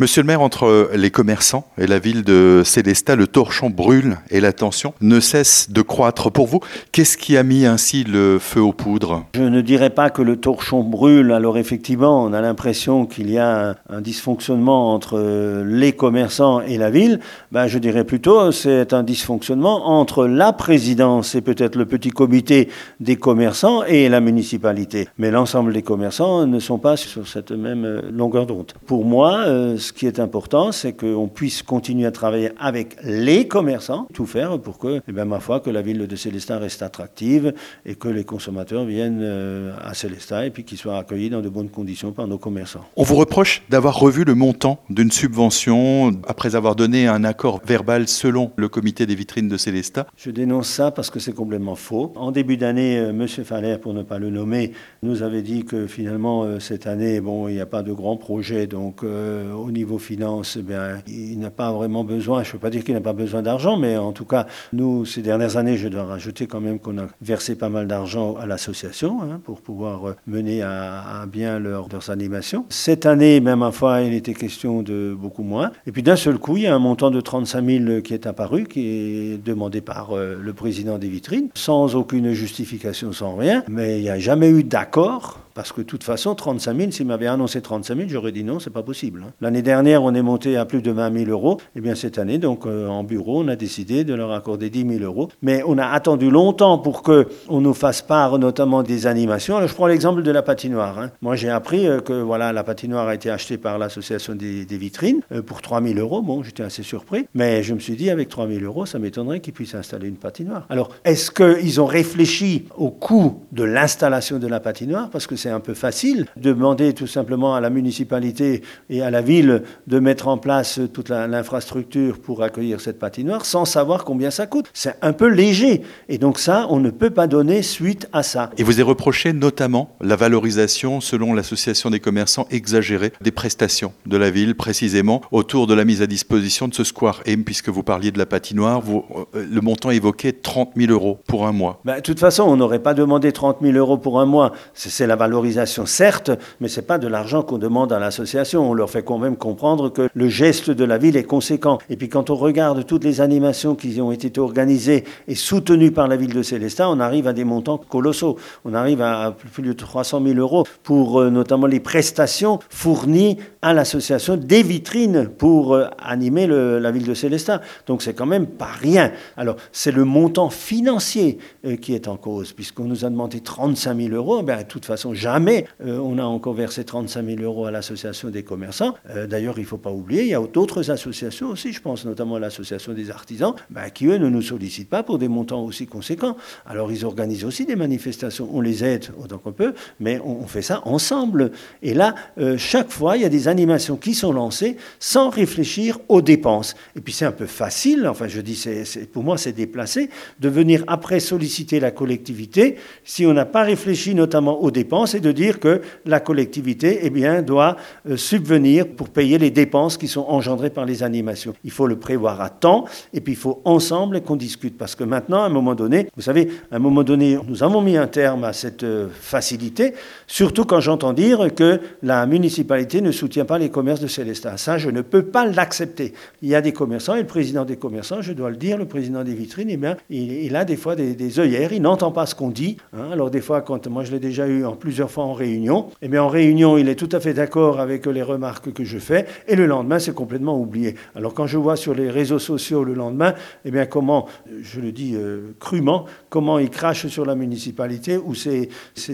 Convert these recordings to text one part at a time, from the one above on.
Monsieur le maire, entre les commerçants et la ville de Célestat, le torchon brûle et la tension ne cesse de croître. Pour vous, qu'est-ce qui a mis ainsi le feu aux poudres? Je ne dirais pas que le torchon brûle. Alors effectivement, on a l'impression qu'il y a un, dysfonctionnement entre les commerçants et la ville. Ben, je dirais plutôt c'est un dysfonctionnement entre la présidence et peut-être le petit comité des commerçants et la municipalité. Mais l'ensemble des commerçants ne sont pas sur cette même longueur d'onde. Pour moi, euh, ce qui est important, c'est qu'on puisse continuer à travailler avec les commerçants, tout faire pour que, eh bien, ma foi, que la ville de Célestin reste attractive et que les consommateurs viennent euh, à Célestin et puis qu'ils soient accueillis dans de bonnes conditions par nos commerçants. On vous reproche d'avoir revu le montant d'une subvention après avoir donné un accord verbal selon le comité des vitrines de Célestat. Je dénonce ça parce que c'est complètement faux. En début d'année, euh, M. Faller, pour ne pas le nommer, nous avait dit que finalement, euh, cette année, bon, il n'y a pas de grand projet, donc au niveau finance, eh bien, il n'a pas vraiment besoin, je ne veux pas dire qu'il n'a pas besoin d'argent, mais en tout cas, nous, ces dernières années, je dois rajouter quand même qu'on a versé pas mal d'argent à l'association hein, pour pouvoir mener à, bien leurs, animations. Cette année, même à fois, il était question de beaucoup moins. Et puis d'un seul coup, il y a un montant de 35 000 qui est apparu, qui est demandé par euh, le président des vitrines, sans aucune justification, sans rien. Mais il n'y a jamais eu d'accord parce que de toute façon, 35 000, s'il m'avait annoncé 35 000, j'aurais dit non, c'est pas possible. Hein. L'année dernière, on est monté à plus de 20 000 euros. Et eh bien cette année, donc euh, en bureau, on a décidé de leur accorder 10 000 euros. Mais on a attendu longtemps pour que on nous fasse part, notamment des animations. Alors, je prends l'exemple de la patinoire. Hein. Moi, j'ai appris euh, que voilà, la patinoire a été achetée par l'association des, vitrines euh, pour 3 000 euros. Bon, j'étais assez surpris, mais je me suis dit avec 3 000 euros, ça m'étonnerait qu'ils puissent installer une patinoire. Alors, est-ce qu'ils ont réfléchi au coût de l'installation de la patinoire? Parce que c'est un peu facile demander tout simplement à la municipalité et à la ville de mettre en place toute l'infrastructure pour accueillir cette patinoire sans savoir combien ça coûte. C'est un peu léger. Et donc ça, on ne peut pas donner suite à ça. Et vous avez reproché notamment la valorisation, selon l'association des commerçants, exagérée des prestations de la ville, précisément autour de la mise à disposition de ce square M, puisque vous parliez de la patinoire, vous, euh, le montant évoqué 30 000 euros pour un mois. Ben, de toute façon, on n'aurait pas demandé 30 000 euros pour un mois. C'est la valorisation, certes, mais ce n'est pas de l'argent qu'on demande à l'association. On leur fait quand même comprendre que le geste de la ville est conséquent. Et puis quand on regarde toutes les animations qui ont été organisées et soutenues par la ville de Célestat, on arrive à des montants colossaux. On arrive à plus de 300 000 euros pour euh, notamment les prestations fournies à l'association des vitrines pour euh, animer la ville de Célestat. Donc c'est quand même pas rien. Alors c'est le montant financier euh, qui est en cause, puisqu'on nous a demandé 35 000 euros. Ben, de toute façon, jamais on a encore versé 35 000 euros à l'association des commerçants. D'ailleurs, il ne faut pas oublier, il y a d'autres associations aussi, je pense notamment à l'association des artisans, ben, qui eux ne nous sollicitent pas pour des montants aussi conséquents. Alors ils organisent aussi des manifestations, on les aide autant qu'on peut, mais on, fait ça ensemble. Et là, euh, chaque fois, il y a des animations qui sont lancées sans réfléchir aux dépenses. Et puis c'est un peu facile, enfin je dis, pour moi c'est déplacé, de venir après solliciter la collectivité si on n'a pas réfléchi notamment aux dépenses et de dire que la collectivité eh bien, doit euh, subvenir pour payer les dépenses qui sont engendrées par les animations. Il faut le prévoir à temps et puis il faut ensemble qu'on discute parce que maintenant, à un moment donné, vous savez, à un moment donné, nous avons mis un terme à cette euh, facilité, surtout quand j'entends dire que la municipalité ne soutient pas les commerces de Célestin. Ça, je ne peux pas l'accepter. Il y a des commerçants et le président des commerçants, je dois le dire, le président des vitrines, eh bien, il, a des fois des, œillères, il n'entend pas ce qu'on dit. Hein. Alors des fois, quand moi je l'ai déjà eu en plusieurs fois en réunion, eh bien en réunion, il est tout à fait d'accord avec les remarques que je fais et le lendemain, c'est complètement oublié. Alors quand je vois sur les réseaux sociaux le lendemain, eh bien comment, je le dis euh, crûment, comment il crache sur la municipalité ou ses,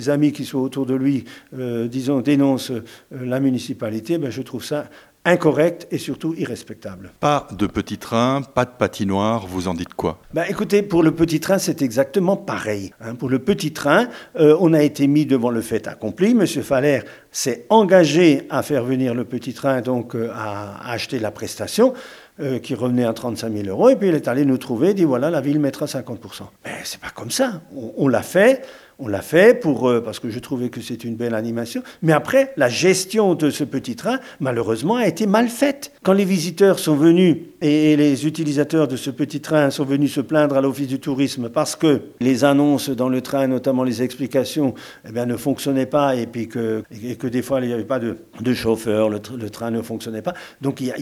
amis qui sont autour de lui, euh, disons, dénoncent euh, la municipalité, ben je trouve ça incorrect et surtout irrespectable. Pas de petit train, pas de patinoire, vous en dites quoi? Ben Écoutez, pour le petit train, c'est exactement pareil. Hein. Pour le petit train, euh, on a été mis devant le fait accompli. Monsieur Faller s'est engagé à faire venir le petit train, donc euh, à, acheter la prestation. Euh, qui revenait à 35 000 euros, et puis il est allé nous trouver, dit voilà, la ville mettra 50%. Mais c'est pas comme ça. on l'a fait, on l'a fait pour, euh, parce que je trouvais que c'est une belle animation. Mais après, la gestion de ce petit train, malheureusement, a été mal faite. Quand les visiteurs sont venus et les utilisateurs de ce petit train sont venus se plaindre à l'Office du tourisme parce que les annonces dans le train, notamment les explications, eh bien, ne fonctionnaient pas et puis que, et que des fois il n'y avait pas de, chauffeur, le, train ne fonctionnait pas. Donc il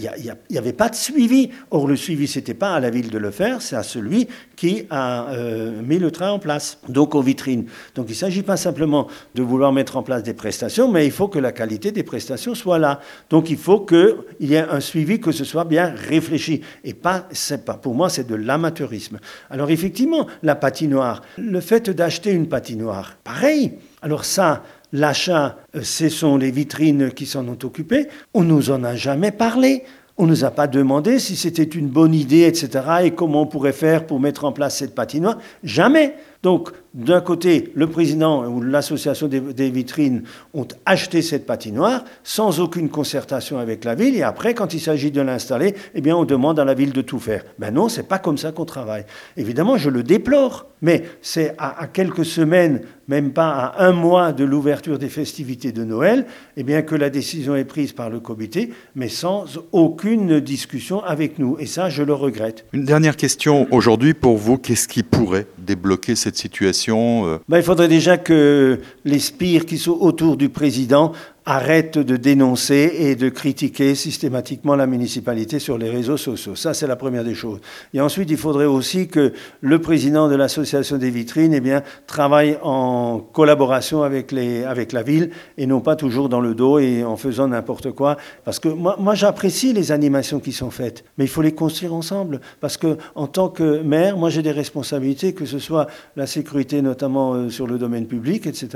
n'y avait pas de suivi. Or le suivi, c'était pas à la ville de le faire, c'est à celui qui a euh, mis le train en place, donc aux vitrines. Donc il ne s'agit pas simplement de vouloir mettre en place des prestations, mais il faut que la qualité des prestations soit là. Donc il faut qu'il y ait un suivi, que ce soit bien réfléchi. Et pas, pas pour moi, c'est de l'amateurisme. Alors effectivement, la patinoire, le fait d'acheter une patinoire, pareil. Alors ça, l'achat, euh, ce sont les vitrines qui s'en ont occupées. On nous en a jamais parlé. On ne nous a pas demandé si c'était une bonne idée, etc., et comment on pourrait faire pour mettre en place cette patinoire. Jamais. Donc, d'un côté, le président ou l'association des, vitrines ont acheté cette patinoire sans aucune concertation avec la ville, et après, quand il s'agit de l'installer, eh bien, on demande à la ville de tout faire. Ben non, c'est pas comme ça qu'on travaille. Évidemment, je le déplore, mais c'est à, quelques semaines, même pas à un mois de l'ouverture des festivités de Noël, eh bien, que la décision est prise par le comité, mais sans aucune discussion avec nous. Et ça, je le regrette. Une dernière question aujourd'hui pour vous. Qu'est-ce qui pourrait débloquer cette situation euh. Ben, Il faudrait déjà que les spires qui sont autour du président arrête de dénoncer et de critiquer systématiquement la municipalité sur les réseaux sociaux. Ça, c'est la première des choses. Et ensuite, il faudrait aussi que le président de l'association des vitrines eh bien, travaille en collaboration avec, les, avec la ville et non pas toujours dans le dos et en faisant n'importe quoi. Parce que moi, j'apprécie les animations qui sont faites, mais il faut les construire ensemble. Parce que en tant que maire, moi j'ai des responsabilités, que ce soit la sécurité notamment euh, sur le domaine public, etc.,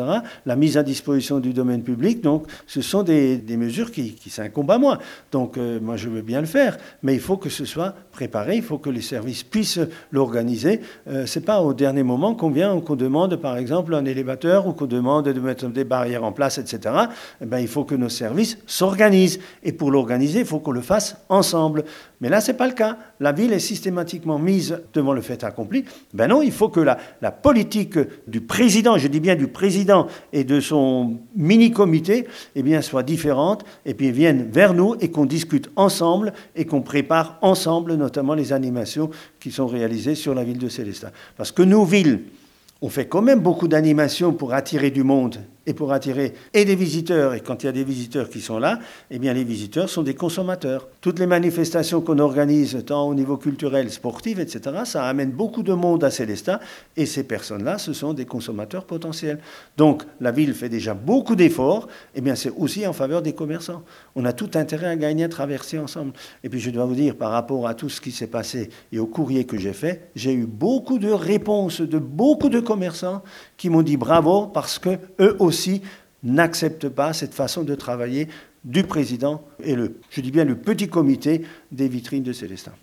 la mise à disposition du domaine public. Donc, ce sont des, mesures qui, qui s'incombent à moi. Donc euh, moi, je veux bien le faire, mais il faut que ce soit préparé, il faut que les services puissent l'organiser. Euh, Ce n'est pas au dernier moment qu'on vient, qu'on demande, par exemple, un élévateur ou qu'on demande de mettre des barrières en place, etc. Eh ben, il faut que nos services s'organisent. Et pour l'organiser, il faut qu'on le fasse ensemble. Mais là, ce n'est pas le cas. La ville est systématiquement mise devant le fait accompli. Ben non, il faut que la, politique du président, je dis bien du président et de son mini-comité, eh bien, soit différente et puis vienne vers nous et qu'on discute ensemble et qu'on prépare ensemble notamment les animations qui sont réalisées sur la ville de Célestin. Parce que nos villes, on fait quand même beaucoup d'animations pour attirer du monde et pour attirer et des visiteurs. Et quand il y a des visiteurs qui sont là, eh bien les visiteurs sont des consommateurs. Toutes les manifestations qu'on organise, tant au niveau culturel, sportif, etc., ça amène beaucoup de monde à Célestin. Et ces personnes-là, ce sont des consommateurs potentiels. Donc la ville fait déjà beaucoup d'efforts. Eh bien c'est aussi en faveur des commerçants. On a tout intérêt à gagner, à traverser ensemble. Et puis je dois vous dire, par rapport à tout ce qui s'est passé et au courrier que j'ai fait, j'ai eu beaucoup de réponses de beaucoup de commerçants qui m'ont dit bravo parce que eux aussi n'accepte pas cette façon de travailler du président et le, je dis bien le petit comité des vitrines de Célestin.